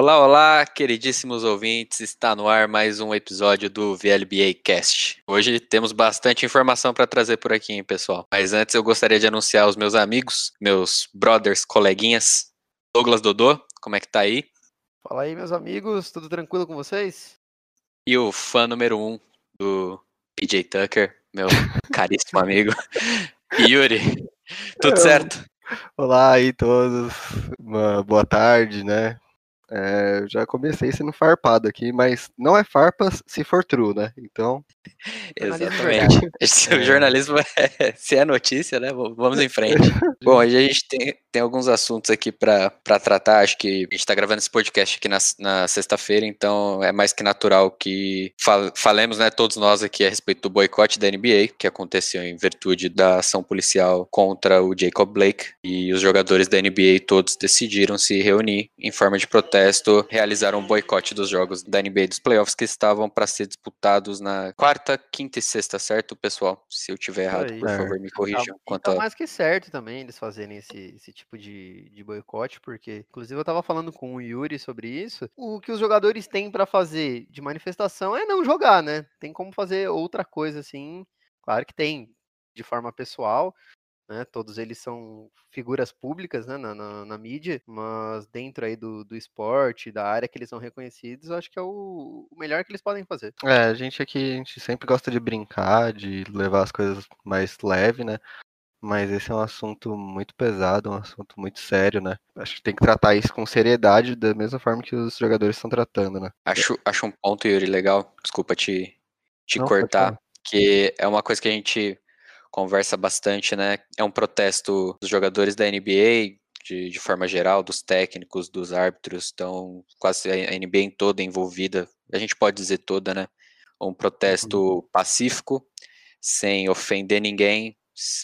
Olá, olá, queridíssimos ouvintes. Está no ar mais um episódio do VLBA Cast. Hoje temos bastante informação para trazer por aqui, hein, pessoal. Mas antes eu gostaria de anunciar os meus amigos, meus brothers, coleguinhas. Douglas Dodô, como é que tá aí? Fala aí, meus amigos, tudo tranquilo com vocês? E o fã número um do PJ Tucker, meu caríssimo amigo, Yuri. Tudo certo? Olá aí todos, uma boa tarde, né? É, já comecei sendo farpado aqui, mas não é farpas se for true, né? Então. Exatamente. Esse é. jornalismo é, se é notícia, né? Vamos em frente. Bom, hoje a gente tem, tem alguns assuntos aqui para tratar. Acho que a gente está gravando esse podcast aqui na, na sexta-feira, então é mais que natural que fal, falemos, né, todos nós aqui a respeito do boicote da NBA, que aconteceu em virtude da ação policial contra o Jacob Blake. E os jogadores da NBA todos decidiram se reunir em forma de protesto, realizaram um boicote dos jogos da NBA dos playoffs que estavam para ser disputados na quarta, quinta e sexta, certo, pessoal? Se eu tiver errado, por favor, me corrijam. Tá, tá mais que certo também eles fazerem esse, esse tipo de, de boicote, porque, inclusive, eu tava falando com o Yuri sobre isso. O que os jogadores têm para fazer de manifestação é não jogar, né? Tem como fazer outra coisa assim. Claro que tem de forma pessoal, né? Todos eles são figuras públicas né? na, na, na, mídia, mas dentro aí do, do esporte, da área que eles são reconhecidos, eu acho que é o, o, melhor que eles podem fazer. É, a gente aqui, a gente sempre gosta de brincar, de levar as coisas mais leve, né? Mas esse é um assunto muito pesado, um assunto muito sério, né? Acho que tem que tratar isso com seriedade, da mesma forma que os jogadores estão tratando, né? Acho, acho um ponto, Yuri, legal. Desculpa te, te Não, cortar, que é uma coisa que a gente conversa bastante, né? É um protesto dos jogadores da NBA, de, de forma geral, dos técnicos, dos árbitros, então quase a NBA toda envolvida, a gente pode dizer toda, né? Um protesto uhum. pacífico, sem ofender ninguém,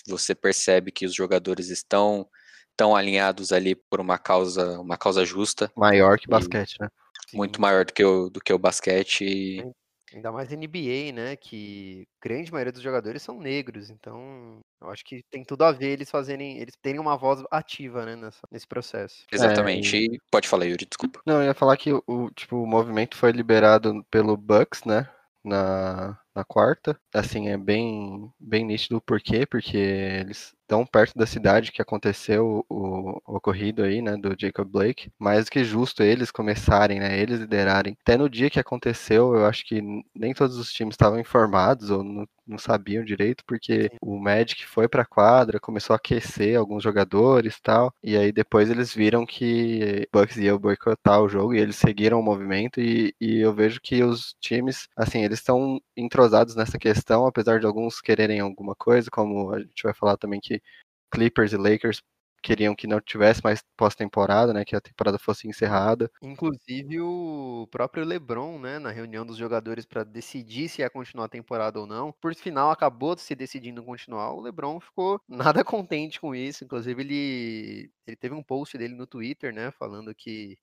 você percebe que os jogadores estão tão alinhados ali por uma causa, uma causa justa. Maior que basquete, né? Muito maior do que o, do que o basquete. E... Ainda mais NBA, né? Que grande maioria dos jogadores são negros, então eu acho que tem tudo a ver eles fazerem, eles terem uma voz ativa, né, nessa, nesse processo. Exatamente. É, e... Pode falar, Yuri, desculpa. Não, eu ia falar que o, tipo, o movimento foi liberado pelo Bucks, né? Na, na quarta. Assim, é bem, bem nítido o porquê, porque eles tão perto da cidade que aconteceu o, o, ocorrido aí, né, do Jacob Blake, mais do que justo eles começarem, né, eles liderarem. Até no dia que aconteceu, eu acho que nem todos os times estavam informados ou não, não sabiam direito, porque o Magic foi pra quadra, começou a aquecer alguns jogadores e tal, e aí depois eles viram que Bucks ia boicotar o jogo e eles seguiram o movimento e, e eu vejo que os times, assim, eles estão entrosados nessa questão, apesar de alguns quererem alguma coisa, como a gente vai falar também que Clippers e Lakers queriam que não tivesse mais pós-temporada, né, que a temporada fosse encerrada. Inclusive o próprio LeBron, né, na reunião dos jogadores para decidir se ia continuar a temporada ou não, por final acabou se decidindo continuar. O LeBron ficou nada contente com isso, inclusive ele ele teve um post dele no Twitter, né, falando que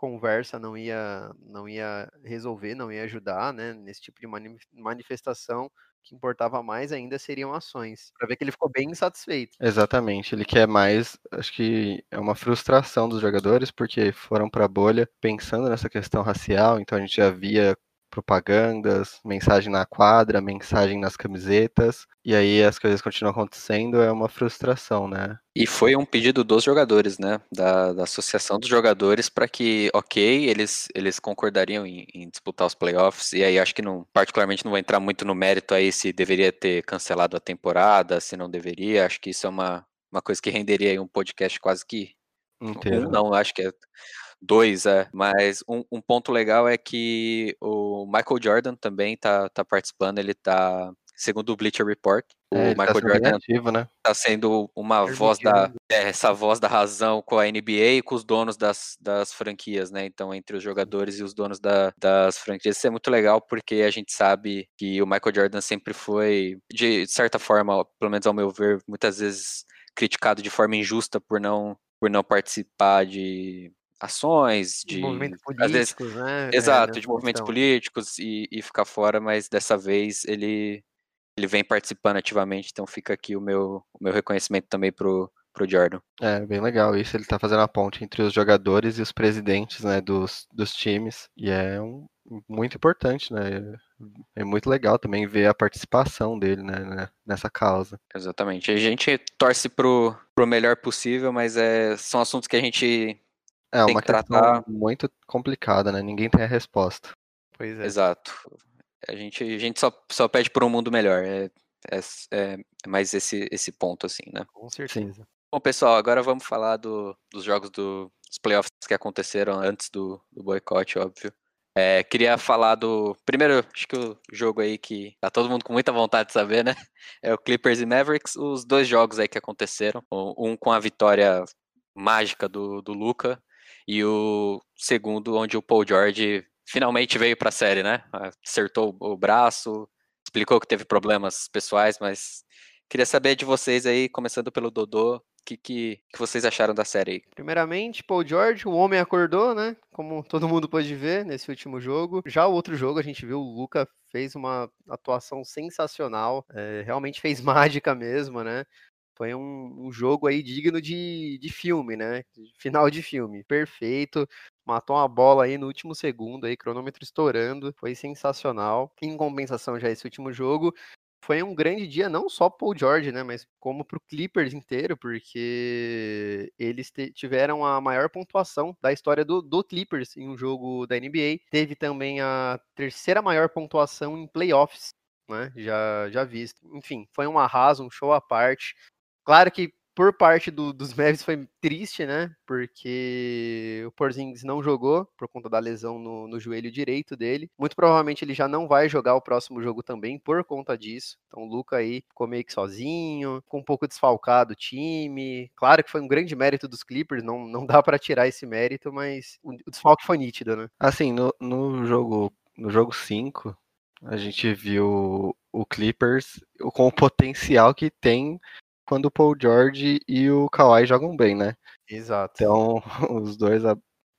conversa não ia não ia resolver, não ia ajudar, né, nesse tipo de manifestação que importava mais ainda seriam ações. Para ver que ele ficou bem insatisfeito. Exatamente, ele quer mais, acho que é uma frustração dos jogadores porque foram para a bolha pensando nessa questão racial, então a gente já via propagandas, mensagem na quadra, mensagem nas camisetas, e aí as coisas continuam acontecendo, é uma frustração, né? E foi um pedido dos jogadores, né? Da, da associação dos jogadores para que, ok, eles, eles concordariam em, em, disputar os playoffs, e aí acho que não, particularmente não vou entrar muito no mérito aí se deveria ter cancelado a temporada, se não deveria, acho que isso é uma, uma coisa que renderia aí um podcast quase que inteiro. Não, acho que é Dois, é. Mas um, um, ponto legal é que o Michael Jordan também tá, tá participando, ele tá. Segundo o Bleacher Report, o é, Michael tá Jordan ativo, né? tá sendo uma voz da. É, essa voz da razão com a NBA e com os donos das, das franquias, né? Então, entre os jogadores e os donos da, das franquias. Isso é muito legal porque a gente sabe que o Michael Jordan sempre foi, de certa forma, pelo menos ao meu ver, muitas vezes criticado de forma injusta por não, por não participar de ações, de, movimentos políticos, vezes, né? Exato, é, de movimentos políticos e, e ficar fora, mas dessa vez ele ele vem participando ativamente, então fica aqui o meu, o meu reconhecimento também pro, pro Jordan. É, bem legal isso. Ele tá fazendo a ponte entre os jogadores e os presidentes, né, dos, dos times. E é um, muito importante, né? É muito legal também ver a participação dele né, né nessa causa. Exatamente. A gente torce pro, pro melhor possível, mas é, são assuntos que a gente é tem uma que tratar. muito complicada, né? Ninguém tem a resposta. Pois é. Exato. A gente, a gente só, só pede por um mundo melhor. É, é, é mais esse, esse ponto, assim, né? Com certeza. Sim. Bom, pessoal, agora vamos falar do, dos jogos do, dos playoffs que aconteceram antes do, do boicote, óbvio. É, queria falar do. Primeiro, acho que o jogo aí que tá todo mundo com muita vontade de saber, né? É o Clippers e Mavericks. Os dois jogos aí que aconteceram. Um com a vitória mágica do, do Luca e o segundo, onde o Paul George finalmente veio para a série, né? Acertou o braço, explicou que teve problemas pessoais, mas queria saber de vocês aí, começando pelo Dodô, o que, que, que, vocês acharam da série aí? Primeiramente, Paul George, o homem acordou, né? Como todo mundo pôde ver nesse último jogo. Já o outro jogo, a gente viu o Luca fez uma atuação sensacional, é, realmente fez mágica mesmo, né? Foi um, um, jogo aí digno de, de filme, né? Final de filme. Perfeito. Matou uma bola aí no último segundo, aí, cronômetro estourando. Foi sensacional. Em compensação, já esse último jogo, foi um grande dia não só para o George, né, mas como para o Clippers inteiro, porque eles tiveram a maior pontuação da história do, do, Clippers em um jogo da NBA. Teve também a terceira maior pontuação em playoffs, né, já, já visto. Enfim, foi um arraso, um show à parte. Claro que por parte do, dos Mavs foi triste, né? Porque o Porzingis não jogou por conta da lesão no, no, joelho direito dele. Muito provavelmente ele já não vai jogar o próximo jogo também por conta disso. Então o Luca aí ficou meio que sozinho, com um pouco desfalcado o time. Claro que foi um grande mérito dos Clippers, não, não dá para tirar esse mérito, mas o, o desfalque foi nítido, né? Assim, no, no jogo no jogo 5, a gente viu o Clippers com o potencial que tem quando o Paul George e o Kawhi jogam bem, né? Exato. Então, os dois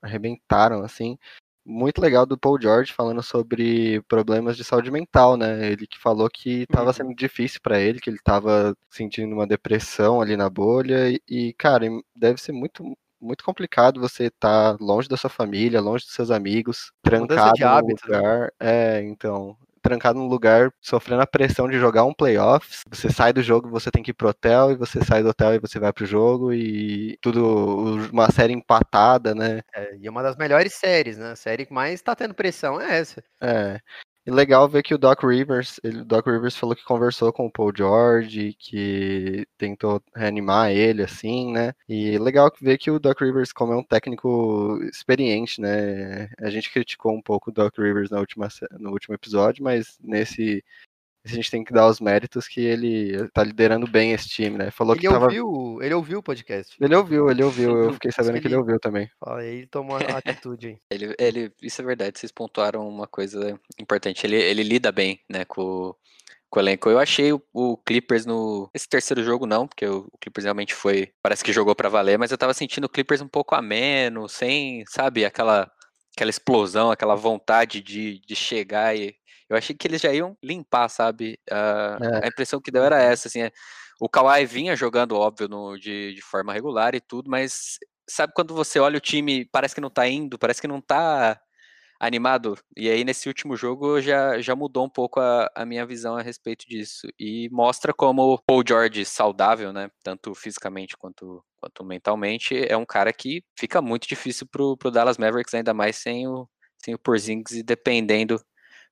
arrebentaram, assim. Muito legal do Paul George falando sobre problemas de saúde mental, né? Ele que falou que estava uhum. sendo difícil para ele, que ele estava sentindo uma depressão ali na bolha. E, e, cara, deve ser muito, muito complicado você estar tá longe da sua família, longe dos seus amigos, trancado no hábito, né? lugar. Né? É, então, trancado num lugar, sofrendo a pressão de jogar um playoffs. Você sai do jogo, você tem que ir pro hotel, e você sai do hotel e você vai pro jogo, e tudo, uma série empatada, né? É, e uma das melhores séries, né? A série que mais tá tendo pressão é essa. É. E legal ver que o Doc Rivers, ele, o Doc Rivers falou que conversou com o Paul George, que tentou reanimar ele, assim, né? E legal ver que o Doc Rivers, como é um técnico experiente, né? A gente criticou um pouco o Doc Rivers na última, no último episódio, mas nesse a gente tem que dar os méritos que ele tá liderando bem esse time, né? Falou ele que tava... ouviu, ele ouviu o podcast. Ele ouviu, ele ouviu, eu fiquei sabendo que ele... ouviu também. Fala, ele tomou a atitude aí. ele, ele, isso é verdade, vocês pontuaram uma coisa importante. Ele, ele lida bem, né, com, com o elenco. Eu achei o, o, Clippers no. Esse terceiro jogo não, porque o, o, Clippers realmente foi. Parece que jogou para valer, mas eu tava sentindo o Clippers um pouco ameno, sem, sabe, aquela, aquela explosão, aquela vontade de, de chegar e eu achei que eles já iam limpar, sabe? Uh, é. A impressão que deu era essa, assim. É, o Kawhi vinha jogando, óbvio, no, de, de forma regular e tudo, mas sabe quando você olha o time, parece que não tá indo, parece que não tá animado. E aí, nesse último jogo, já, já mudou um pouco a, a minha visão a respeito disso. E mostra como o Paul George, saudável, né? Tanto fisicamente quanto, quanto mentalmente, é um cara que fica muito difícil pro, pro Dallas Mavericks, ainda mais sem o, sem o Porzingis e dependendo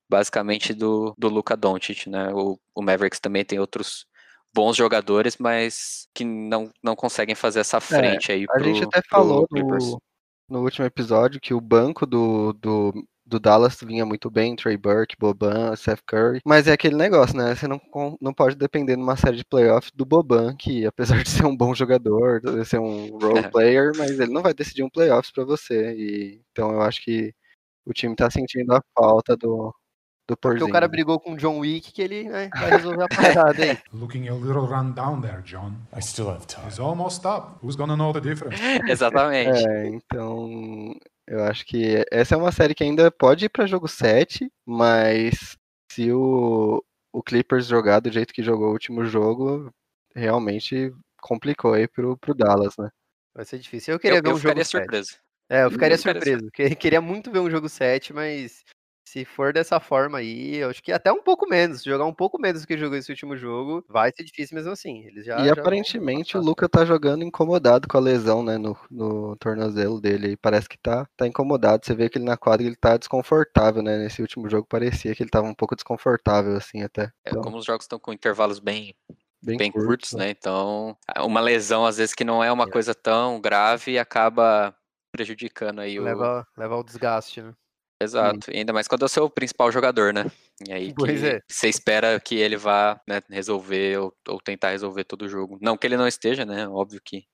basicamente do, do Luca Doncic, né? O, o Mavericks também tem outros bons jogadores, mas que não, não conseguem fazer essa é, frente é, aí. A pro, gente até falou no, no, último episódio que o banco do, do, do Dallas vinha muito bem, Trey Burke, Boban, Seth Curry, mas é aquele negócio, né? Você não, não pode depender numa série de playoffs do Boban, que apesar de ser um bom jogador, de ser um role é. player, mas ele não vai decidir um playoffs para você. E, então eu acho que o time tá sentindo a falta do, do Porque o cara brigou com o John Wick que ele né, vai resolver a parada aí. Looking a little run down there, John. I still have time. It's almost up. Who's gonna know the difference? Exatamente. É, então eu acho que essa é uma série que ainda pode ir para jogo 7, mas se o, o Clippers jogar do jeito que jogou o último jogo, realmente complicou aí pro, pro Dallas, né? Vai ser difícil. Eu queria Eu, ver eu um ficaria jogo 7. surpreso. É, eu ficaria Eu surpreso. que- Queria muito ver um jogo 7, mas se for dessa forma aí, eu acho que até um pouco menos. Jogar um pouco menos do que jogou esse último jogo, vai ser difícil mesmo assim. Eles já, e já aparentemente o. Luca tá jogando incomodado com a lesão, né, no, no tornozelo dele. E parece que tá, tá incomodado. Você vê que ele na quadra ele tá desconfortável, né? Nesse último jogo parecia que ele tava um pouco desconfortável, assim, até. É, Então, como os jogos estão com intervalos bem, bem, bem curto, curtos, né? Então, uma lesão, às vezes, que não é uma É. coisa tão grave, acaba prejudicando aí o. Leva, leva ao desgaste, né? Exato. E ainda mais quando é o seu principal jogador, né? E aí Pois é. você espera que ele vá né, resolver ou, ou tentar resolver todo o jogo. Não que ele não esteja, né? Óbvio que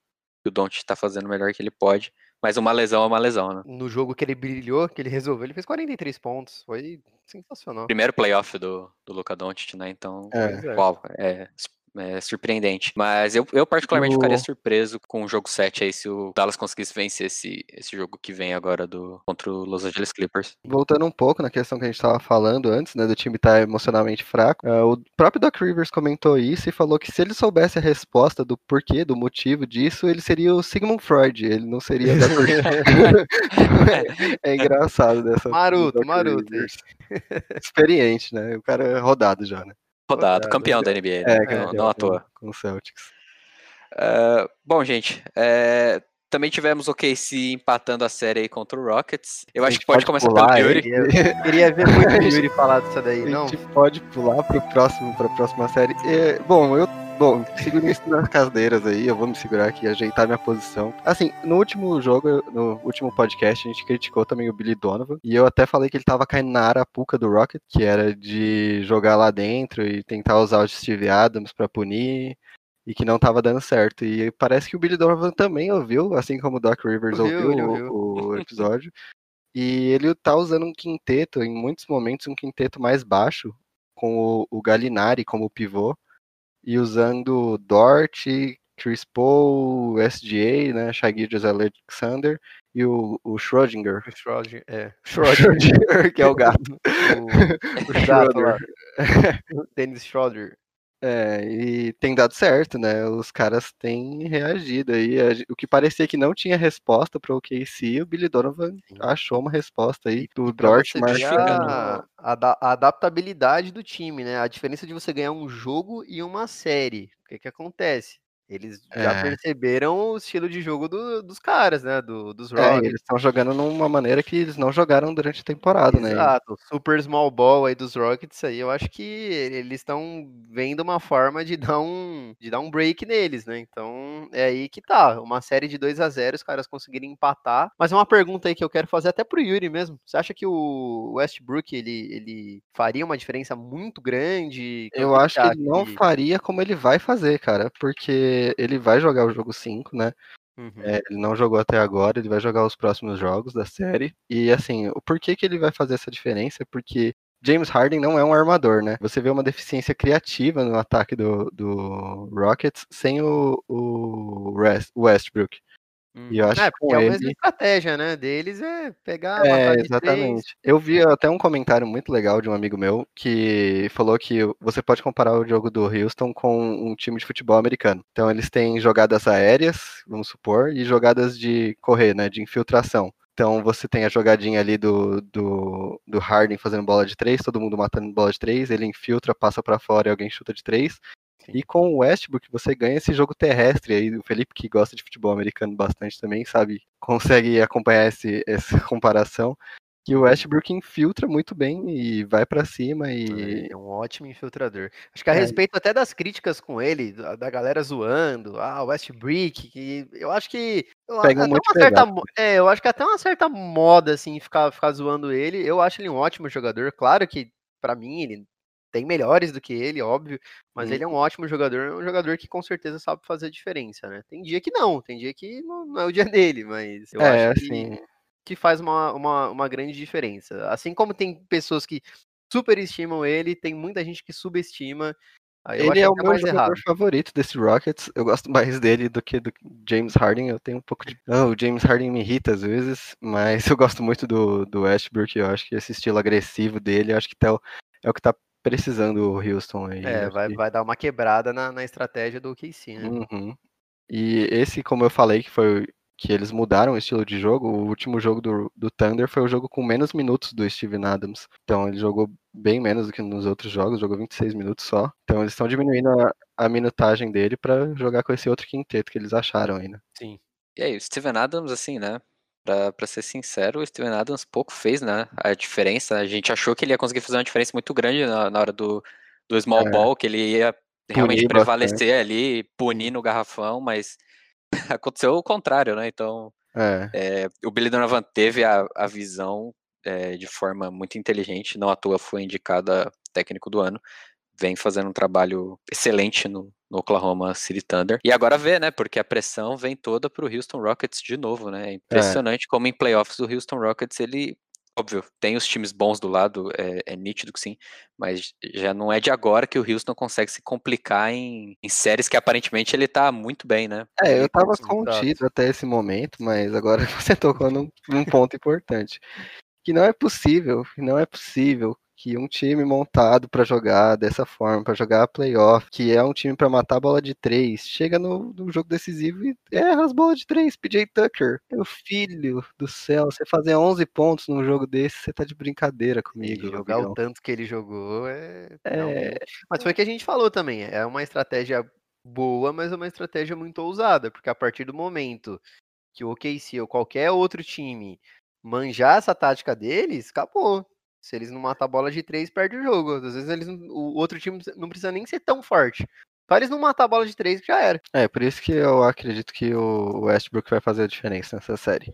o Don't tá fazendo o melhor que ele pode. Mas uma lesão é uma lesão, né? No jogo que ele brilhou, que ele resolveu, ele fez 43 pontos. Foi sensacional. Primeiro playoff do, do Luca Doncic, né? Então, É. Pois é. É, é surpreendente. Mas eu, eu particularmente O- ficaria surpreso com o jogo 7 aí, se o Dallas conseguisse vencer esse, esse jogo que vem agora do, contra o Los Angeles Clippers. Voltando um pouco na questão que a gente estava falando antes, né, do time estar emocionalmente fraco, eh, o próprio Doc Rivers comentou isso e falou que se ele soubesse a resposta do porquê, do motivo disso, ele seria o Sigmund Freud, ele não seria da torcida. é engraçado dessa. Doc maroto, Rivers. Experiente, né? O cara é rodado já, né? Rodado, Rodado, campeão da NBA, né? É, não, campeão não à toa. Com o Celtics. Ah, bom, gente, é, também tivemos o KC empatando a série aí contra o Rockets. Eu A acho que pode pode começar pular pelo. Yuri. Queria, queria ver muito o Yuri falar disso daí, A não? gente pode pular para próximo, para a próxima série. É, bom, eu bom, seguro isso nas cadeiras aí, eu vou me segurar aqui, ajeitar minha posição. Assim, no último jogo, no último podcast, a gente criticou também o Billy Donovan, e eu até falei que ele tava caindo na arapuca do Rocket, que era de jogar lá dentro e tentar usar o Steve Adams para punir. E que não tava dando certo. E parece que o Billy Donovan também ouviu, assim como o Doc Rivers Ouviu, ouviu, ele o- ouviu. o episódio. E ele tá usando um quinteto, em muitos momentos, um quinteto mais baixo, com o, o Galinari como pivô, e usando Dort, Chris Paul, SGA, né, Gilgeous Alexander, e o, o Schrödinger. O Schrödinger, é. Schrödinger, que é o gato. O, o. O Dennis Schroeder. É, e tem dado certo, né? Os caras têm reagido aí. O que parecia que não tinha resposta para o KC, o Billy Donovan achou uma resposta aí do Pra Dort você ver marcando. a, a adaptabilidade do time, né? A diferença de você ganhar um jogo e uma série. O que que acontece? Eles já É. perceberam o estilo de jogo do- dos caras, né? Do, dos É, Rockets. eles estão jogando numa maneira que eles não jogaram durante a temporada, né? Exato, super small ball aí dos Rockets aí, eu acho que eles estão vendo uma forma de dar um de dar um break neles, né? Então, é aí que tá, uma série de 2 a 0 os caras conseguirem empatar. Mas é uma pergunta aí que eu quero fazer até pro Yuri mesmo. Você acha que o Westbrook ele, ele faria uma diferença muito grande? Eu acho que ele não faria como ele vai fazer, cara, porque ele vai jogar o jogo 5, né? Uhum. É, ele não jogou até agora, ele vai jogar os próximos jogos da série. E assim, o porquê que ele vai fazer essa diferença é porque James Harden não é um armador, né? Você vê uma deficiência criativa no ataque do, do Rockets sem o, o West- E eu acho é, que com porque a mesma ele- estratégia, né, deles é pegar, É, exatamente. Eu vi até um comentário muito legal de um amigo meu que falou que você pode comparar o jogo do Houston com um time de futebol americano. Então eles têm jogadas aéreas, vamos supor, e jogadas de correr, né, de infiltração. Então você tem a jogadinha ali do, do, do Harden fazendo bola de três, todo mundo matando bola de três, ele infiltra, passa pra fora e alguém chuta de três. E com o Westbrook você ganha esse jogo terrestre aí. O Felipe, que gosta de futebol americano bastante também, sabe, consegue acompanhar esse, essa comparação. Que o Westbrook infiltra muito bem e vai pra cima e. É um ótimo infiltrador. Acho que a É. respeito até das críticas com ele, da, galera zoando, ah, o Westbrook, que eu acho que eu, Pegam até uma certa, é, eu acho que até uma certa moda assim ficar ficar zoando ele. Eu acho ele um ótimo jogador. Claro que pra mim ele tem melhores do que ele, óbvio, mas ele é um ótimo jogador, é um jogador que com certeza sabe fazer diferença, né? Tem dia que não, tem dia que não, não é o dia dele, mas eu é, acho que assim. que faz uma, uma, uma grande diferença. Assim como tem pessoas que superestimam ele, tem muita gente que subestima. Ele é o meu mais jogador errado. favorito desse Rockets. Eu gosto mais dele do que do James Harden. Eu tenho um pouco de. Ah, o James Harden me irrita às vezes, mas eu gosto muito do, do Westbrook. Eu acho que esse estilo agressivo dele, eu acho que tá, o- é o que tá precisando o Houston aí. É, vai, vai dar uma quebrada na, na estratégia do KC, né? Uhum. E esse, como eu falei, que foi que eles mudaram o estilo de jogo, o último jogo do, do Thunder foi o jogo com menos minutos do Steven Adams. Então ele jogou bem menos do que nos outros jogos, jogou 26 minutos só. Então eles estão diminuindo a, a minutagem dele para jogar com esse outro quinteto que eles acharam ainda. Sim. E aí, o Steven Adams, assim, né? Pra ser sincero, o Steven Adams pouco fez, né? A diferença. A gente achou que ele ia conseguir fazer uma diferença muito grande na, na hora do, do small é. ball, que ele ia realmente punir prevalecer bastante. ali, punir no garrafão, mas aconteceu o contrário, né? Então, é. É, o Billy Donovan teve a, a visão é, de forma muito inteligente, não à toa foi indicada técnico do ano, vem fazendo um trabalho excelente no, no Oklahoma City Thunder. E agora vê, né? Porque a pressão vem toda pro Houston Rockets de novo, né? É impressionante como em playoffs o Houston Rockets ele óbvio, tem os times bons do lado, é, é, nítido que sim, mas já não é de agora que o Houston consegue se complicar em, em séries que aparentemente ele tá muito bem, né? É, eu tava contido até esse momento, mas agora você tocou num, num ponto importante. Que não é possível, não é possível que um time montado para jogar dessa forma, para jogar playoff, que é um time para matar a bola de três, chega no, no, jogo decisivo e erra as bolas de três. PJ Tucker, meu filho do céu, você fazer 11 pontos num jogo desse, você tá de brincadeira comigo. E jogar o tanto que ele jogou é... é... Mas foi o que a gente falou também, é uma estratégia boa, mas é uma estratégia muito ousada, porque a partir do momento que o OKC ou qualquer outro time manjar essa tática deles, acabou. Se eles não matam a bola de três, perde o jogo. Às vezes eles, o outro time não precisa nem ser tão forte. Só eles não matar a bola de três que já era. É, por isso que eu acredito que o Westbrook vai fazer a diferença nessa série.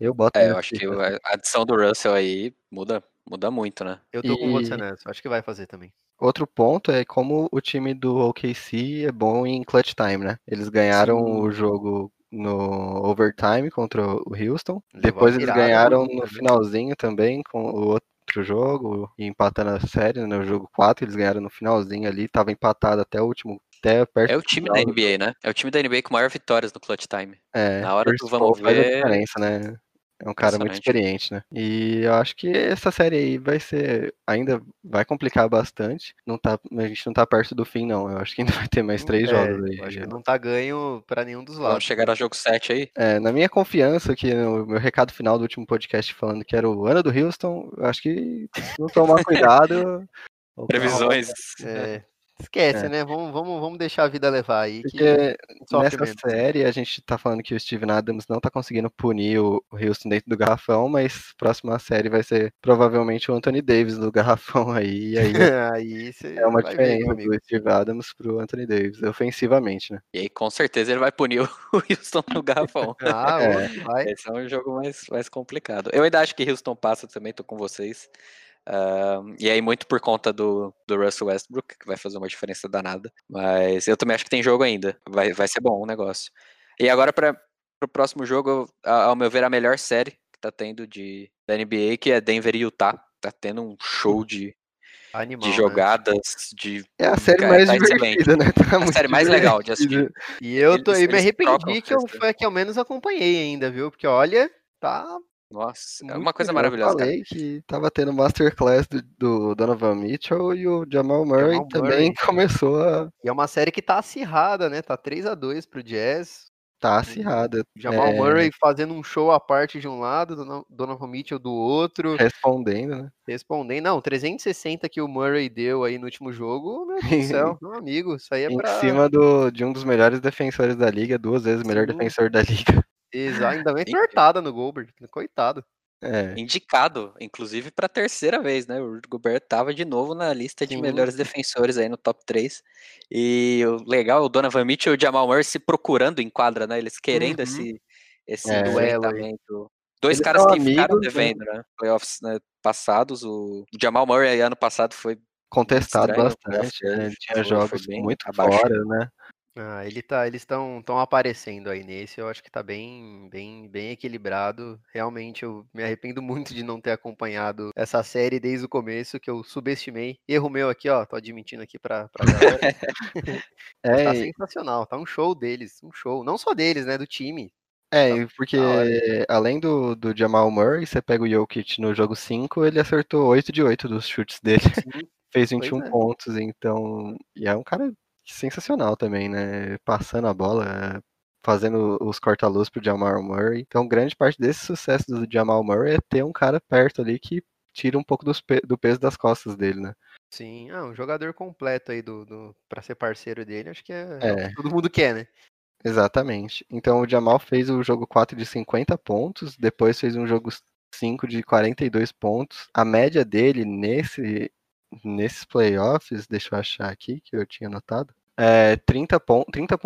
Eu boto. É, eu acho que a adição do Russell aí muda, muda muito, né? Eu tô e... com você nessa, acho que vai fazer também. Outro ponto é como o time do OKC é bom em clutch time, né? Eles ganharam Sim. o jogo no overtime contra o Houston. Levou Depois eles ganharam no finalzinho também com o outro outro jogo e empatando a série, né, no jogo 4, eles ganharam no finalzinho ali, tava empatado até o último, até perto É o time da NBA, né? É o time da NBA com maior vitórias no clutch time. É, Na hora do vamos ver... Faz a diferença, né? É um cara muito experiente, né? E eu acho que essa série aí vai ser. Ainda vai complicar bastante. Não tá, a gente não tá perto do fim, não. Eu acho que ainda vai ter mais três é, jogos aí. Acho que não tá ganho para nenhum dos lados. Vamos chegar a jogo 7 aí? É, na minha confiança, que no meu recado final do último podcast falando que era o ano do Houston, eu acho que se não tomar cuidado. Previsões. É, Esquece, é. né? Vamos, vamos, vamos deixar a vida levar aí. Porque nessa série a gente tá falando que o Steven Adams não tá conseguindo punir o Houston dentro do garrafão, mas próxima série vai ser provavelmente o Anthony Davis do garrafão aí. E aí, aí é uma diferença ver, do Steve Adams pro Anthony Davis, ofensivamente, né? E aí com certeza ele vai punir o Houston no garrafão. ah, é. vai. Esse é um jogo mais, mais complicado. Eu ainda acho que Houston passa também, tô com vocês. Uh, e aí, muito por conta do, do Russell Westbrook, que vai fazer uma diferença danada. Mas eu também acho que tem jogo ainda. Vai, vai ser bom o negócio. E agora, para o próximo jogo, ao meu ver, a melhor série que tá tendo de, da NBA, que é Denver e Utah. Tá tendo um show de, Animal, de né? jogadas, né? de. É a série mais tá divertida, né? Tá a série mais legal de assistir. E eu tô, eles, me arrependi que eu foi a que ao menos acompanhei ainda, viu? Porque olha, tá nossa, é uma coisa maravilhosa. Eu falei cara. que tava tendo masterclass do, do Donovan Mitchell e o Jamal Murray Jamal também Murray. começou a. E é uma série que tá acirrada, né? Tá 3 a 2 pro Jazz. Tá acirrada. Jamal é... Murray fazendo um show à parte de um lado, Donovan Mitchell do outro. Respondendo, né? Respondendo. Não, 360 que o Murray deu aí no último jogo, meu Deus do céu, meu amigo, isso aí é em pra... Em cima do, de um dos melhores defensores da liga, duas vezes o melhor defensor da liga. Exato, ainda bem tortada no Goldberg, coitado. É. Indicado, inclusive, para a terceira vez, né? O Rudy Gobert estava de novo na lista de Sim. melhores defensores aí no top 3. E o legal, o Donovan Mitchell e o Jamal Murray se procurando em quadra, né? Eles querendo uhum. esse, esse é. duelo. Dois Eles caras que amigos, ficaram né? devendo, né? Playoffs né, passados. O Jamal Murray ano passado foi contestado bastante. Né? Ele tinha jogos muito abaixo. fora, né? Ah, ele tá, eles estão estão aparecendo aí nesse, eu acho que tá bem, bem, bem equilibrado. Realmente eu me arrependo muito de não ter acompanhado essa série desde o começo, que eu subestimei. Erro meu aqui, ó, tô admitindo aqui pra, pra galera. é, tá sensacional, tá um show deles, um show. Não só deles, né, do time. É, tá porque além do, do Jamal Murray, você pega o Jokic no jogo 5, ele acertou 8 de 8 dos chutes dele. Sim. Fez 21 é. pontos, então. E é um cara sensacional também, né? Passando a bola. fazendo os corta-luz pro Jamal Murray. Então, grande parte desse sucesso do Jamal Murray é ter um cara perto ali que tira um pouco pe do peso das costas dele, né? Sim, ah, um jogador completo aí do, do para ser parceiro dele, acho que é, é. é todo mundo quer, né? Exatamente. Então o Jamal fez o jogo 4 de 50 pontos, depois fez um jogo 5 de 42 pontos. A média dele nesse nesses playoffs, deixa eu achar aqui que eu tinha anotado, é 30.8 30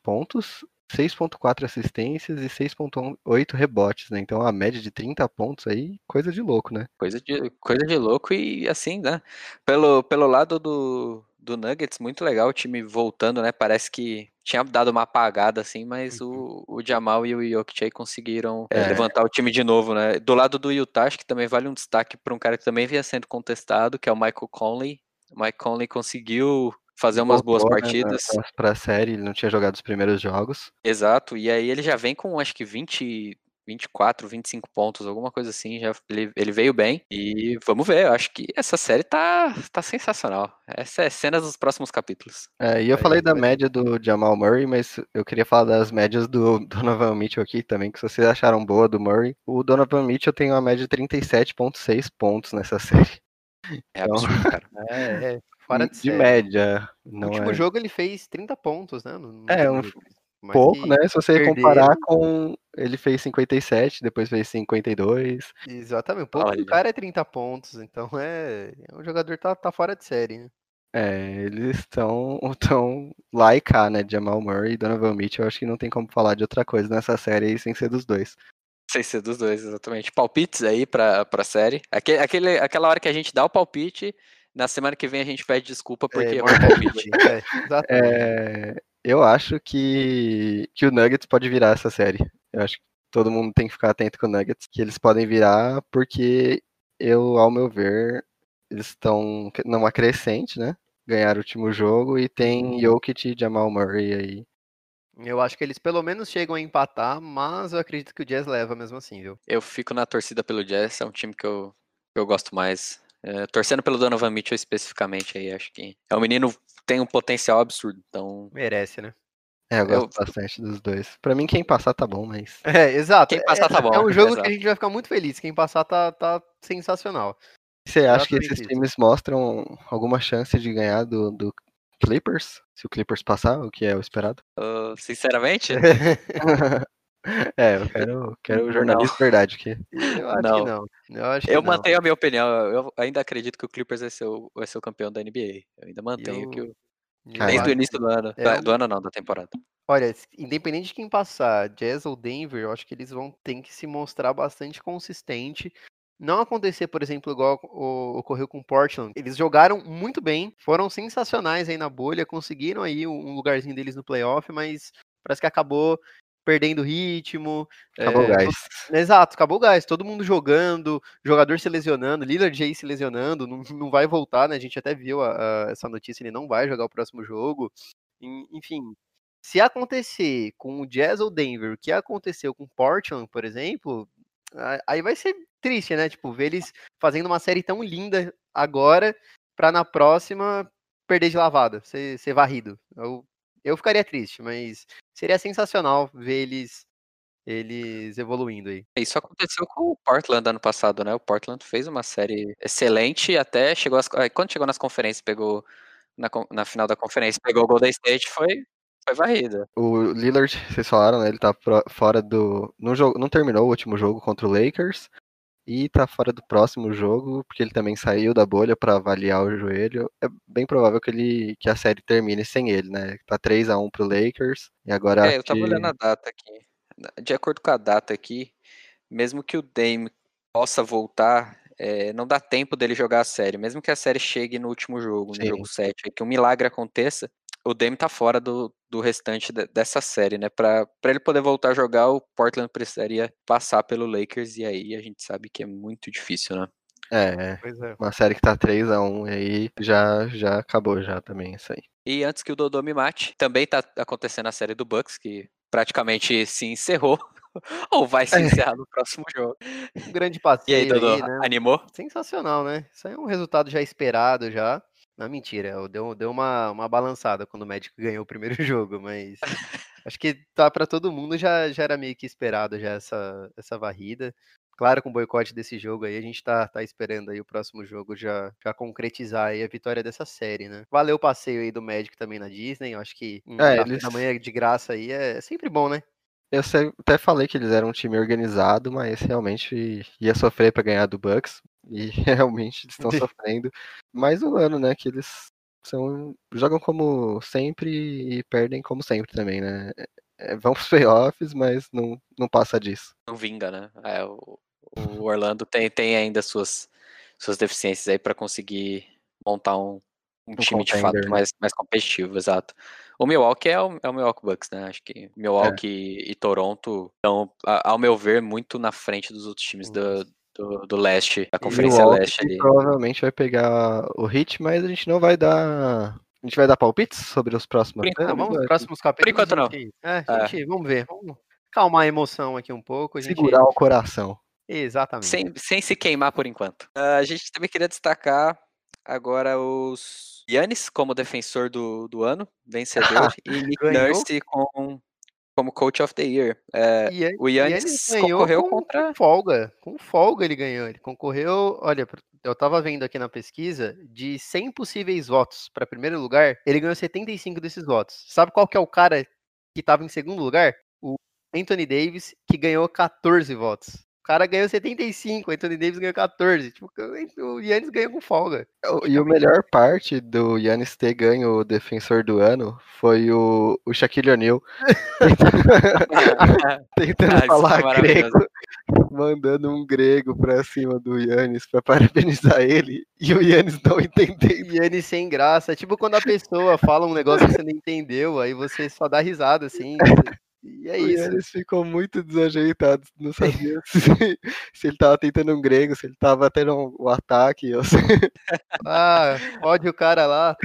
pontos, 6.4 assistências e 6.8 rebotes, né? Então a média de 30 pontos aí, coisa de louco, né? Coisa de, coisa de louco e assim, né? Pelo, pelo lado do, do Nuggets, muito legal o time voltando, né? Parece que tinha dado uma apagada, assim, mas uhum. o, o Jamal e o Jokic aí conseguiram é. levantar o time de novo, né? Do lado do Utah, acho que também vale um destaque para um cara que também vinha sendo contestado, que é o Michael Conley. O Mike Conley conseguiu fazer umas boas né, partidas. Né, para a série, ele não tinha jogado os primeiros jogos. Exato, e aí ele já vem com acho que 20, 24, 25 pontos, alguma coisa assim. Já, ele, ele veio bem. E vamos ver, eu acho que essa série tá, tá sensacional. Essa é cenas dos próximos capítulos. É, e eu falei da média do Jamal Murray, mas eu queria falar das médias do Donovan Mitchell aqui também, que vocês acharam boa do Murray. O Donovan Mitchell tem uma média de 37,6 pontos nessa série. É então, absurdo, cara. É, é fora de, de média. No último é... jogo ele fez 30 pontos, né? No, no é, um, pouco, né? Se você perderam. comparar com. Ele fez 57, depois fez 52. Exatamente. O ponto Olha. do cara é 30 pontos, então é. é um jogador tá, tá fora de série, né? É, eles estão tão lá e cá, né? Jamal Murray e Donovan Mitchell. Eu acho que não tem como falar de outra coisa nessa série aí sem ser dos dois. Sem ser dos dois, exatamente. Palpites aí pra, pra série. Aquele, aquele, aquela hora que a gente dá o palpite, na semana que vem a gente pede desculpa porque é, é o palpite. É, é, eu acho que, que o Nuggets pode virar essa série. Eu acho que todo mundo tem que ficar atento com o Nuggets, que eles podem virar, porque eu, ao meu ver, eles estão numa crescente, né? Ganharam o último jogo e tem uhum. Jokic e Jamal Murray aí. Eu acho que eles pelo menos chegam a empatar, mas eu acredito que o Jazz leva mesmo assim, viu? Eu fico na torcida pelo Jazz, é um time que eu, que eu gosto mais. É, torcendo pelo Donovan Mitchell especificamente aí, acho que é um menino tem um potencial absurdo, então... Merece, né? É, eu gosto eu... bastante dos dois. Pra mim, quem passar tá bom, mas. É, exato. Quem passar tá é, bom. É um jogo exato. que a gente vai ficar muito feliz. Quem passar tá, tá sensacional. Você acha que esses isso. times mostram alguma chance de ganhar do, do Clippers? Se o Clippers passar, o que é o esperado? Uh, sinceramente? é, eu quero, quero jornalismo verdade aqui. Eu acho não. que não. Eu, acho eu mantenho a minha opinião. Eu ainda acredito que o Clippers vai ser o, vai ser o campeão da NBA. Eu ainda mantenho eu... que o Desde o início do ano. É do ano não, da temporada. Olha, independente de quem passar, Jazz ou Denver, eu acho que eles vão ter que se mostrar bastante consistente. Não acontecer, por exemplo, igual ocorreu com Portland. Eles jogaram muito bem, foram sensacionais aí na bolha, conseguiram aí um lugarzinho deles no playoff, mas parece que acabou perdendo ritmo. Acabou é, o gás. Exato, acabou o gás. Todo mundo jogando, jogador se lesionando, Lillard aí se lesionando, não, não vai voltar, né? A gente até viu a, a, essa notícia, ele não vai jogar o próximo jogo. Enfim, se acontecer com o Jazz ou Denver, o que aconteceu com Portland, por exemplo, aí vai ser triste, né? Tipo, ver eles fazendo uma série tão linda agora, para na próxima perder de lavada, ser, ser varrido. Eu eu ficaria triste, mas seria sensacional ver eles eles evoluindo aí. Isso aconteceu com o Portland ano passado, né? O Portland fez uma série excelente até chegou às, quando chegou nas conferências, pegou na, na final da conferência, pegou o Golden State, foi foi varrida. O Lillard, vocês falaram, né? Ele tá fora do. Não, jogo, não terminou o último jogo contra o Lakers e tá fora do próximo jogo, porque ele também saiu da bolha para avaliar o joelho. É bem provável que ele que a série termine sem ele, né? Tá 3 a 1 pro Lakers e agora É, eu tava que... olhando a data aqui. De acordo com a data aqui, mesmo que o Dame possa voltar, é, não dá tempo dele jogar a série, mesmo que a série chegue no último jogo, no Sim. jogo 7, que um milagre aconteça, o Dame tá fora do, do restante de, dessa série, né? Para ele poder voltar a jogar, o Portland precisaria passar pelo Lakers, e aí a gente sabe que é muito difícil, né? É, é. uma série que tá 3 a 1 e aí já, já acabou já também isso aí. E antes que o Dodô me mate, também tá acontecendo a série do Bucks, que praticamente se encerrou. ou vai se é. encerrar no próximo jogo. Um grande passeio e aí, Dodô, aí, né? animou? Sensacional, né? Isso aí é um resultado já esperado já. Não, mentira, deu, deu uma, uma balançada quando o Magic ganhou o primeiro jogo, mas Acho que tá para todo mundo, já, já era meio que esperado já essa, essa varrida. Claro, com o boicote desse jogo aí, a gente tá, tá esperando aí o próximo jogo já, já concretizar aí a vitória dessa série, né? Valeu o passeio aí do Magic também na Disney, eu acho que um É, eles- da manhã de graça aí é sempre bom, né? Eu até falei que eles eram um time organizado, mas realmente ia sofrer pra ganhar do Bucks. E realmente estão sofrendo. Mais um ano, né? Que eles são, jogam como sempre e perdem como sempre também, né? É, vão pros playoffs, mas não, não passa disso. Não vinga, né? É, o, o Orlando tem, tem ainda suas, suas deficiências aí para conseguir montar um, um time de fato né? mais, mais competitivo, exato. O Milwaukee é o, é o Milwaukee Bucks, né? Acho que Milwaukee e Toronto estão, ao meu ver, muito na frente dos outros times do, do, do leste, da Conferência Milwaukee Leste ali. provavelmente vai pegar o hit, mas a gente não vai dar. A gente vai dar palpites sobre os próximos. Por enquanto, vamos é próximos capítulos. enquanto, não. gente- É, gente, vamos ver. Vamos calmar a emoção aqui um pouco. A gente... Segurar o coração. Exatamente. Sem, sem se queimar por enquanto. Ah, a gente também queria destacar agora os Yannis como defensor do, do ano, vencedor, e Nick. Nurse com, como Coach of the Year. É, E, ele- o Yannis concorreu com, contra- com folga. Com folga ele ganhou. Ele concorreu, olha, eu tava vendo aqui na pesquisa, de 100 possíveis votos para primeiro lugar, ele ganhou 75 desses votos. Sabe qual que é o cara que tava em segundo lugar? O Anthony Davis, que ganhou 14 votos. O cara ganhou 75, o Anthony Davis ganhou 14. Tipo, o Yannis ganhou com folga. E o melhor parte do Yannis ter ganho o defensor do ano foi o, o Shaquille O'Neal tentando Ah, falar maravilhoso. grego, mandando um grego pra cima do Yannis pra parabenizar ele e o Yannis não entendendo. Yannis sem graça. É tipo quando a pessoa fala um negócio que você não entendeu, aí você só dá risada, assim. E é o isso. Yannis ficou muito desajeitado, não sabia se, se ele tava tentando um grego, se ele tava tendo um, um ataque. ou se- Ah, pode o cara lá.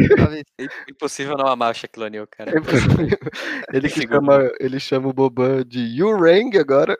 É Impossível não amar o Shaquille O'Neal, cara. É impossível. Ele, que chama, ele chama o Boban de Yurang agora.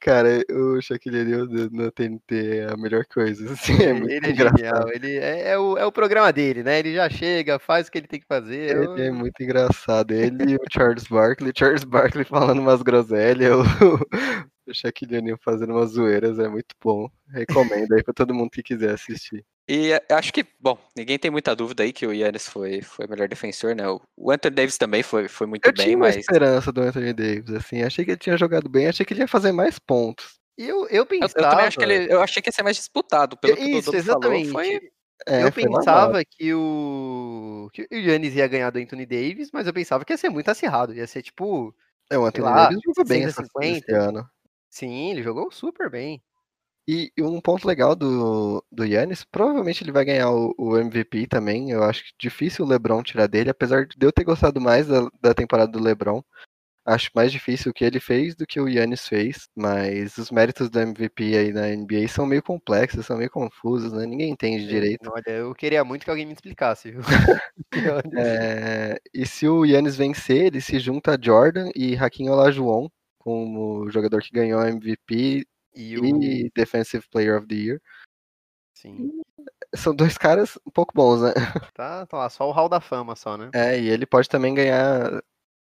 Cara, o Shaquille O'Neal no no TNT é a melhor coisa. Assim, é ele é engraçado. genial. Ele é, é o, é o programa dele, né? Ele já chega, faz o que ele tem que fazer. é Ele é muito engraçado. Ele e o Charles Barkley. Charles Barkley falando umas groselhas. O, o Shaquille O'Neal fazendo umas zoeiras. É muito bom. Recomendo aí pra todo mundo que quiser assistir. E eh, acho que, bom, ninguém tem muita dúvida aí que o Yannis foi, foi o melhor defensor, né? O- O Anthony Davis também foi, foi muito Eu bem, tinha uma mas esperança do Anthony Davis. Assim, achei que ele tinha jogado bem. Achei que ele ia fazer mais pontos. E eu, eu eu, pensava. eu também acho que ele, eu achei que ia ser mais disputado, pelo que o Isso, falou, exatamente. foi É, eu pensava que o. que o Yannis ia ganhar do Anthony Davis, mas eu pensava que ia ser muito acirrado. Ia ser tipo. É, o Anthony lá, Davis jogou bem essa, 150. esse ano. Sim, ele jogou super bem. E um ponto legal do, do Yannis, provavelmente ele vai ganhar o, o MVP também. Eu acho que difícil o LeBron tirar dele, apesar de eu ter gostado mais da, da temporada do LeBron. Acho mais difícil o que ele fez do que o Yannis fez, mas os méritos do MVP aí na NBA são meio complexos, são meio confusos, né? Ninguém entende direito. Olha, eu queria muito que alguém me explicasse, viu? É, e se o Yannis vencer, ele se junta a Jordan e Hakim Olajuwon como o jogador que ganhou MVP E o. e Defensive Player of the Year. Sim. São dois caras um pouco bons, né? Tá, tá lá, só o Hall da Fama, só, né? É, e ele pode também ganhar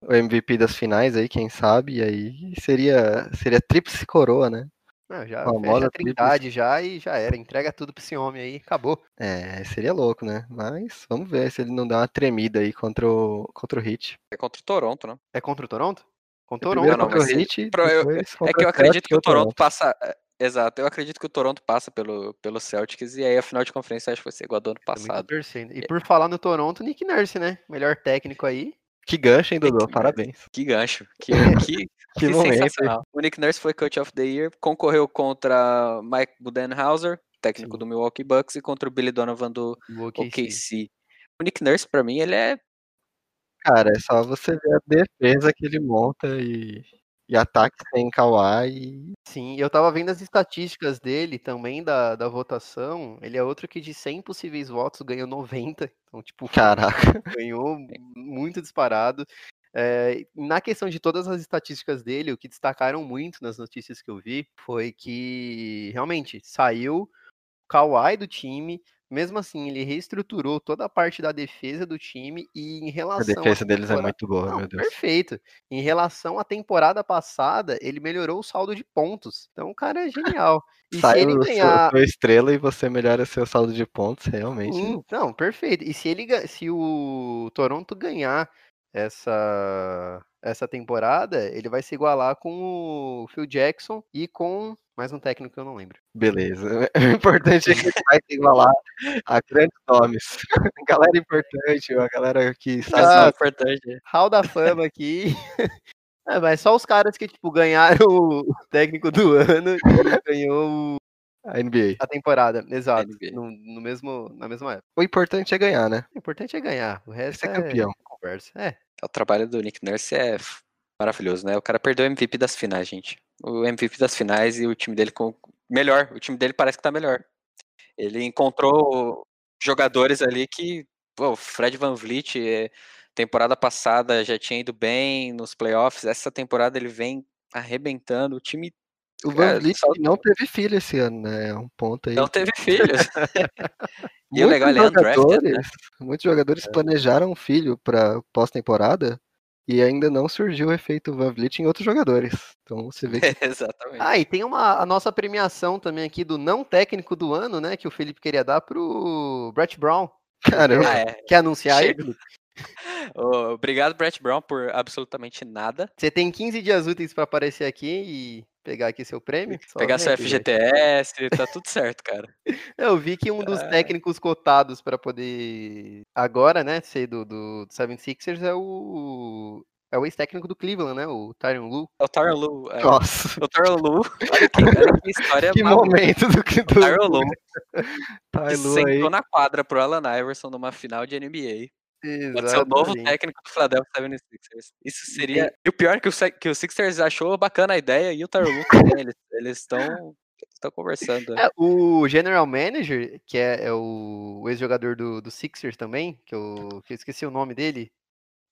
o MVP das finais aí, quem sabe, e aí seria, seria tríplice coroa, né? Não, já Famosa fecha a trindade já e já era. Entrega tudo pra esse homem aí, acabou. É, seria louco, né? Mas vamos ver se ele não dá uma tremida aí contra o, contra o Heat. é contra o Toronto, né? É contra o Toronto? Não, Toronto. contra o mas Heat, pro- eu- É que eu acredito que o ou Toronto passa. é, Exato, eu acredito que o Toronto passa pelo, pelo Celtics e aí a final de conferência acho que vai ser igual a do ano passado. E por falar no Toronto, Nick Nurse, né? Melhor técnico aí. Que gancho, hein, Dodô? que- Parabéns. Que gancho. Que, que, Que que momento. O Nick Nurse foi Coach of the Year, concorreu contra Mike Budenhauser, técnico Sim. do Milwaukee Bucks, e contra o Billy Donovan do O OKC. OKC. O Nick Nurse, pra mim, ele é. Cara, é só você ver a defesa que ele monta e, e ataque sem Kawhi. Sim, eu tava vendo as estatísticas dele também da, da votação. Ele é outro que de 100 possíveis votos ganhou 90. Então, tipo, Caraca. ganhou muito disparado. É, na questão de todas as estatísticas dele, o que destacaram muito nas notícias que eu vi foi que realmente saiu o Kawhi do time, mesmo assim, ele reestruturou toda a parte da defesa do time e em A relação defesa à deles é temporada- muito boa, Não, meu Deus. perfeito. Em relação à temporada passada, ele melhorou o saldo de pontos. Então o cara é genial. E se Sai ele o ganhar. sua estrela e você melhora seu saldo de pontos, realmente. Sim, não, perfeito. E se ele se o Toronto ganhar essa essa temporada, ele vai se igualar com o Phil Jackson e com mais um técnico que eu não lembro. Beleza. O importante é que vai se igualar a grandes nomes. galera importante, a galera que sabe. Mas Ah, o importante é Hall da fama aqui. É, mas só os caras que, tipo, ganharam o técnico do ano e ganhou o- A NBA. a temporada. Exato. NBA. No, no mesmo, na mesma época. O importante é ganhar, né? O importante é ganhar. O resto Ser é campeão. conversa. É. O trabalho do Nick Nurse é maravilhoso, né? O cara perdeu o MVP das finais, gente. O MVP das finais e o time dele com melhor. O time dele parece que tá melhor. Ele encontrou jogadores ali que, pô, o Fred Van Vliet, eh, temporada passada já tinha ido bem nos playoffs. Essa temporada ele vem arrebentando. O time O Van É, Vliet não teve filho esse ano, né? É um ponto aí. não teve filhos. e o muitos legal, ele é né? jogadores, muitos jogadores planejaram um filho para pós-temporada e ainda não surgiu o efeito Van Vliet em outros jogadores. Então você vê que Exatamente. Ah, e tem uma, a nossa premiação também aqui do não técnico do ano, né? Que o Felipe queria dar pro Brett Brown. caramba, Ah, é. Quer anunciar aí? Obrigado, Brett Brown, por absolutamente nada. Você tem 15 dias úteis pra aparecer aqui e pegar aqui seu prêmio. Pegar seu aqui, gente. FGTS, tá tudo certo, cara. Eu vi que um dos técnicos cotados pra poder agora, né, ser do, do, do 76ers é o é o ex-técnico do Cleveland, né, o Tyron Lu. É o Tyron Lu. é, nossa, O Tyron Lu, olha que, olha que história que maluca. momento do que O do Tyron Lu Ty que Lue aí. sentou na quadra pro Alan Iverson numa final de NBA. Pode ser o novo Exatamente. técnico do Philadelphia 76ers. Isso seria. E o pior é que o, que o Sixers achou bacana a ideia e o Tyron. Eles estão estão conversando. É, o general manager, que é, é o, o ex-jogador do, do Sixers também, que eu, que eu esqueci o nome dele.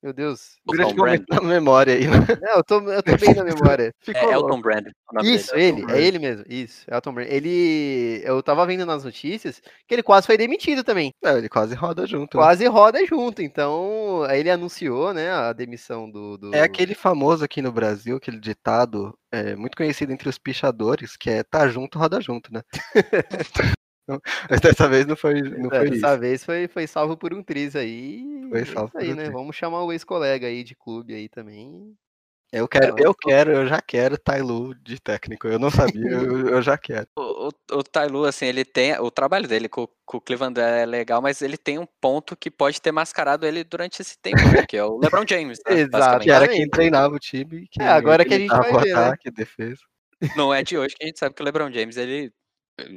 Meu Deus. O Grande Tom Brand. momento na memória aí? Não, eu tô, eu tô bem na memória. É Ficou Elton. Brand. nome Isso, dele. ele, Brand. é ele mesmo. Isso, Elton Brand. Ele. Eu tava vendo nas notícias que ele quase foi demitido também. É, ele quase roda junto. né? Quase roda junto. Então, aí ele anunciou, né, a demissão do. do... É aquele famoso aqui no Brasil, aquele ditado é, muito conhecido entre os pichadores, que é tá junto, roda junto, né? Mas dessa vez não foi, não É, foi dessa isso. vez foi, foi salvo por um triz aí. Foi é salvo isso aí, um né? triz. Vamos chamar o ex-colega aí de clube aí também. Eu quero, Não, eu quero, eu já quero Tailu de técnico. Eu não sabia, eu, eu já quero. O, o, o Lue, assim, ele tem. O trabalho dele com, com o Cleveland é legal, mas ele tem um ponto que pode ter mascarado ele durante esse tempo, né, que é o LeBron James. né, Exato. Que era quem treinava o time. Que É, agora que a gente vai ver, né? ataque, defesa. Não é de hoje que a gente sabe que o LeBron James, ele.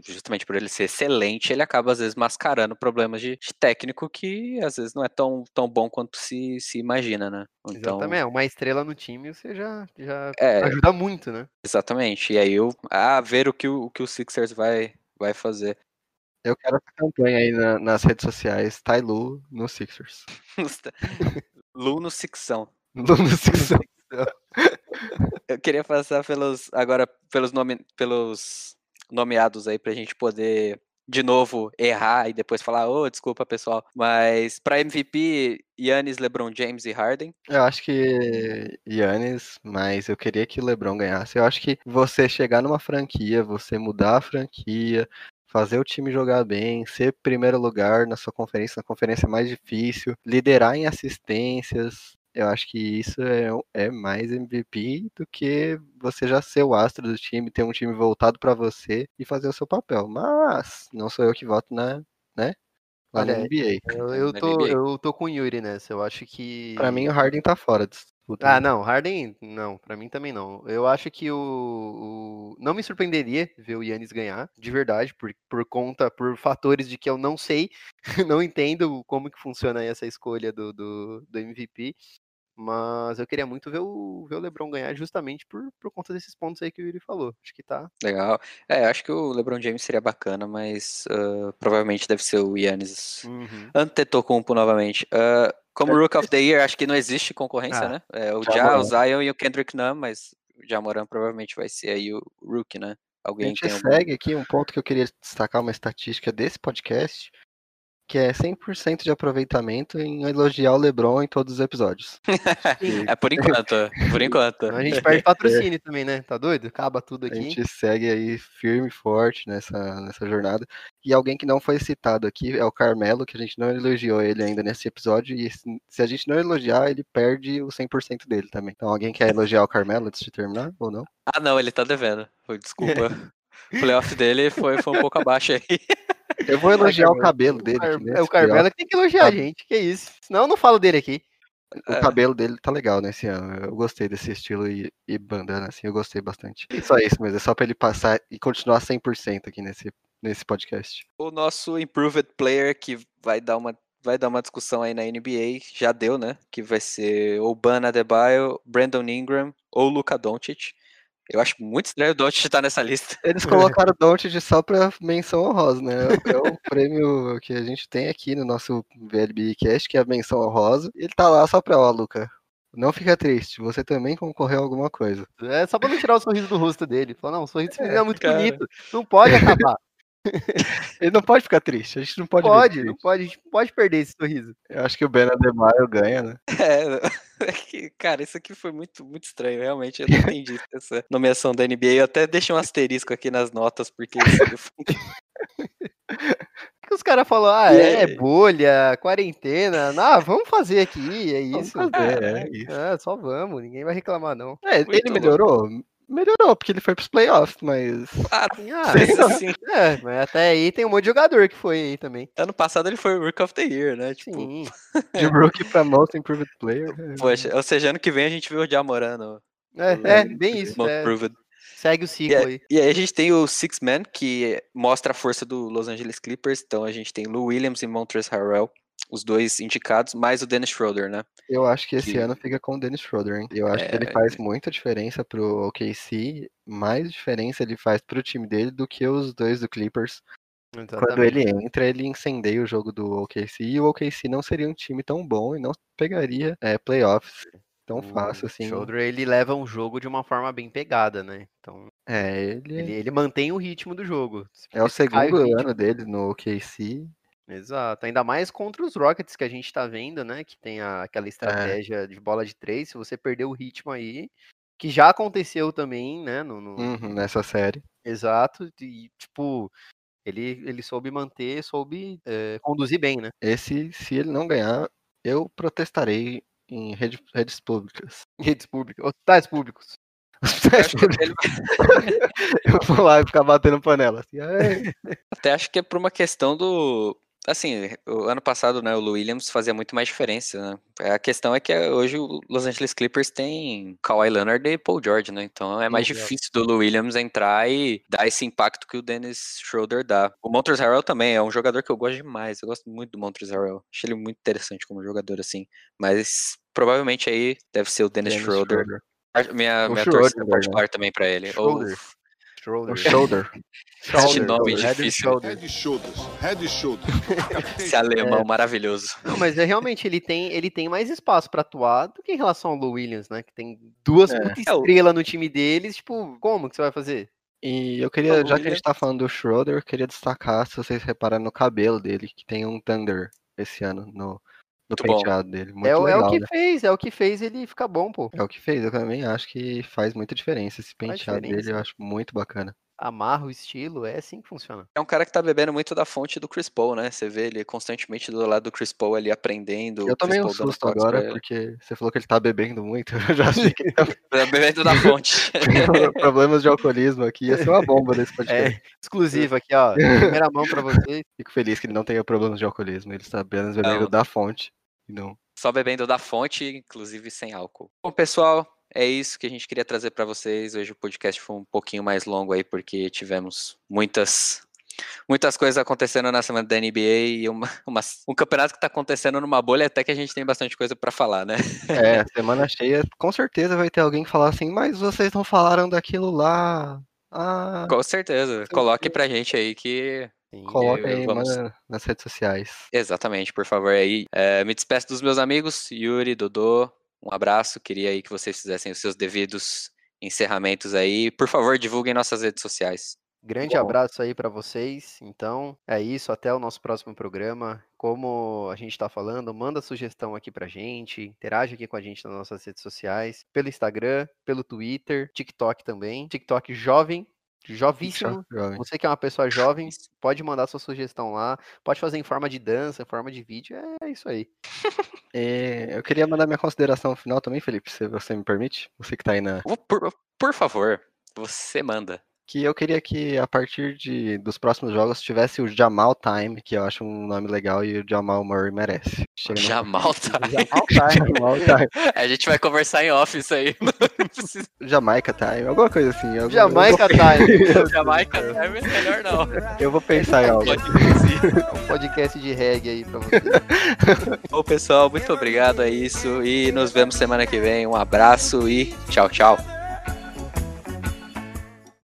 Justamente por ele ser excelente, ele acaba às vezes mascarando problemas de, de técnico que às vezes não é tão, tão bom quanto se, se imagina, né? Então, Exatamente. Uma estrela no time você já, já é, ajuda muito, né? exatamente. E aí eu. A ver o que o, o que o Sixers vai, vai fazer. Eu quero essa campanha aí na- nas redes sociais. Tailu no Sixers. Lu no Sixão. Lu no Sixers. Eu queria passar pelos agora pelos nome, pelos nomeados aí pra gente poder de novo errar e depois falar, ô, desculpa, pessoal. Mas pra MVP, Yannis, LeBron James e Harden. Eu acho que Yannis, mas eu queria que LeBron ganhasse. Eu acho que você chegar numa franquia, você mudar a franquia, fazer o time jogar bem, ser primeiro lugar na sua conferência, na conferência mais difícil, liderar em assistências. Eu acho que isso é, é mais MVP do que você já ser o astro do time, ter um time voltado pra você e fazer o seu papel. Mas não sou eu que voto na, né? Lá Olha, na NBA. Eu, eu, na tô, NBA. eu tô com o Yuri nessa. Eu acho que. Pra mim o Harden tá fora disso. Ah, não, Harden, não, pra mim também não. Eu acho que o, o- não me surpreenderia ver o Yannis ganhar, de verdade, por, por conta, por fatores de que eu não sei, não entendo como que funciona essa escolha do, do, do MVP, mas eu queria muito ver o, ver o LeBron ganhar justamente por, por conta desses pontos aí que o Yuri falou. Acho que tá. Legal. É, acho que o LeBron James seria bacana, mas ah, provavelmente deve ser o Yannis. Uhum. Antetokounmpo novamente. Ah, como Rook of the Year, acho que não existe concorrência, Ah, né? É, o Ja o. Zion e o Kendrick Nunn, mas o Jamoran provavelmente vai ser aí o Rookie, né? A Alguém gente tem algum... segue aqui um ponto que eu queria destacar, uma estatística desse podcast. Que é 100% de aproveitamento em elogiar o LeBron em todos os episódios. é por enquanto, por enquanto. A gente perde patrocínio também, né? Tá doido? Acaba tudo aqui. A gente segue aí firme e forte nessa, nessa jornada. E alguém que não foi citado aqui é o Carmelo, que a gente não elogiou ele ainda nesse episódio. E se a gente não elogiar, ele perde o 100% dele também. Então, alguém quer elogiar o Carmelo antes de terminar ou não? Ah, não, ele tá devendo. Desculpa. o playoff dele foi, foi um pouco abaixo aí. Eu vou elogiar o cabelo dele. É o Carmelo que tem que elogiar a gente, que isso. Senão eu não falo dele aqui. O é. cabelo dele tá legal nesse ano. Eu gostei desse estilo e, e, bandana, assim, eu gostei bastante. Só isso mesmo, é só pra ele passar e continuar 100% aqui nesse, nesse podcast. O nosso Improved Player, que vai dar uma vai dar uma discussão aí na NBA, já deu, né? Que vai ser ou Bana Adebayo, Brandon Ingram ou Luka Doncic. Eu acho muito estranho o Doncic estar nessa lista. Eles colocaram o Doncic só para menção honrosa, né? É o prêmio que a gente tem aqui no nosso VLB Cast, que é a menção honrosa. Ele tá lá só pra, ó, Luca, não fica triste, você também concorreu a alguma coisa. É só pra não tirar o sorriso do rosto dele. Falou, não, o sorriso é, é muito cara. bonito, não pode acabar. Ele não pode ficar triste, a gente não pode. Pode, não pode, a gente não pode perder esse sorriso. Eu acho que o Ben Adebayo ganha, né? É, é que, cara, isso aqui foi muito, muito estranho, realmente. Eu não entendi essa nomeação da NBA. Eu até deixei um asterisco aqui nas notas, porque isso que os cares falaram, ah, é, é, bolha, quarentena, ah, vamos fazer aqui, é isso. Fazer, é, é, isso. É, só vamos, ninguém vai reclamar, não. É, ele melhorou? Melhorou, porque ele foi pros playoffs, mas. Ah, ah assim. É, mas até aí tem um monte de jogador que foi aí também. Ano passado ele foi Rook of the Year, né? Tipo... Sim. De Rookie pra Most Improved Player. Poxa, ou seja, ano que vem a gente vê o Jamorano. É, é, bem isso. É. Segue o ciclo e, aí. E aí a gente tem o Six Man, que mostra a força do Los Angeles Clippers. Então a gente tem Lou Williams e Montrezl Harrell os dois indicados, mais o Dennis Schroeder, né? Eu acho que esse que... ano fica com o Dennis Schroeder, hein? Eu acho é... que ele faz muita diferença pro OKC, mais diferença ele faz pro time dele do que os dois do Clippers. Exatamente. Quando ele entra, ele incendeia o jogo do OKC e o OKC não seria um time tão bom e não pegaria é, playoffs tão o fácil assim. O Schroeder, ele leva um jogo de uma forma bem pegada, né? Então, é, ele... ele, ele mantém o ritmo do jogo. É o segundo ano dele no OKC Exato, ainda mais contra os Rockets que a gente tá vendo, né? Que tem a, aquela é. estratégia é. de bola de três. Se você perder o ritmo aí, que já aconteceu também, né? No, no... Uhum, nessa série. Exato, e tipo, ele, ele soube manter, soube é, conduzir bem, né? Esse, se ele não ganhar, eu protestarei em rede, redes públicas. Redes públicas, hospitais públicos. eu vou lá e ficar batendo panela. Assim, Até acho que é por uma questão do Assim, o ano passado, né, o Lou Williams fazia muito mais diferença, né? A questão é que hoje o Los Angeles Clippers tem Kawhi Leonard e Paul George, né? Então é mais difícil do Lou Williams entrar e dar esse impacto que o Dennis Schroeder dá. O Montrezl Harrell também é um jogador que eu gosto demais. Eu gosto muito do Montrezl Harrell. Achei ele muito interessante como jogador, assim. Mas provavelmente aí deve ser o Dennis, Dennis Schroeder. Schroeder. Minha, minha torcida particular né? também pra ele. Schroeder. Ou Shoulder. shoulder. shoulder. nome head difícil. Head shoulders. Head shoulders. Esse alemão é. maravilhoso. Não, mas é realmente ele tem, ele tem mais espaço para atuar do que em relação ao Lou Williams, né? Que tem duas é. puta estrela no time deles. Tipo, como que você vai fazer? E eu queria, já que a gente tá falando do Schroeder, eu queria destacar, se vocês repararem no cabelo dele, que tem um Thunder esse ano no, no muito penteado bom. dele. Muito é, legal, é o que né? fez, é o que fez ele ficar bom, pô. É o que fez, eu também acho que faz muita diferença. Esse penteado diferença. dele eu acho muito bacana amarra o estilo, é assim que funciona. É um cara que tá bebendo muito da fonte do Chris Paul, né? Você vê ele constantemente do lado do Chris Paul ali aprendendo. Eu tomei um susto agora, porque você falou que ele tá bebendo muito. Eu já achei que ele tá, bebendo da fonte. Problemas de alcoolismo aqui, ia ser uma bomba desse podcast. É, exclusivo aqui, ó. Primeira mão pra vocês. Fico feliz que ele não tenha problemas de alcoolismo. Ele está apenas bebendo não. da fonte. Não. Só bebendo da fonte, inclusive sem álcool. Bom, pessoal, é isso que a gente queria trazer para vocês. Hoje o podcast foi um pouquinho mais longo aí, porque tivemos muitas muitas coisas acontecendo na semana da NBA e uma, uma, um campeonato que está acontecendo numa bolha, até que a gente tem bastante coisa para falar, né? É, semana cheia, com certeza vai ter alguém falar assim, mas vocês não falaram daquilo lá. Ah, com certeza. Coloque pra gente aí que Coloque aí vamos... nas redes sociais. Exatamente, por favor aí. É, me despeço dos meus amigos, Yuri, Dodô, um abraço, queria aí que vocês fizessem os seus devidos encerramentos aí. Por favor, divulguem nossas redes sociais. Grande Bom. abraço aí para vocês. Então, é isso. Até o nosso próximo programa. Como a gente está falando, manda sugestão aqui pra gente, interage aqui com a gente nas nossas redes sociais, pelo Instagram, pelo Twitter, TikTok também. TikTok jovem, jovíssimo. Jovem. Você que é uma pessoa jovem, pode mandar sua sugestão lá. Pode fazer em forma de dança, em forma de vídeo. É isso aí. É, eu queria mandar minha consideração final também, Felipe, se você me permite. Você que tá aí na. Por, por favor, você manda. Que eu queria que a partir de, dos próximos jogos tivesse o Jamal Time, que eu acho um nome legal e o Jamal Murray merece. Chega no- Jamal tá. Jamal Time. A gente vai conversar em off isso aí. Precisa. Jamaica Time, alguma coisa assim. Eu, Jamaica Time, Jamaica é melhor não. Eu vou pensar em algo. Um podcast de reggae aí pra você. Bom, pessoal, muito obrigado a isso e nos vemos semana que vem. Um abraço e tchau, tchau.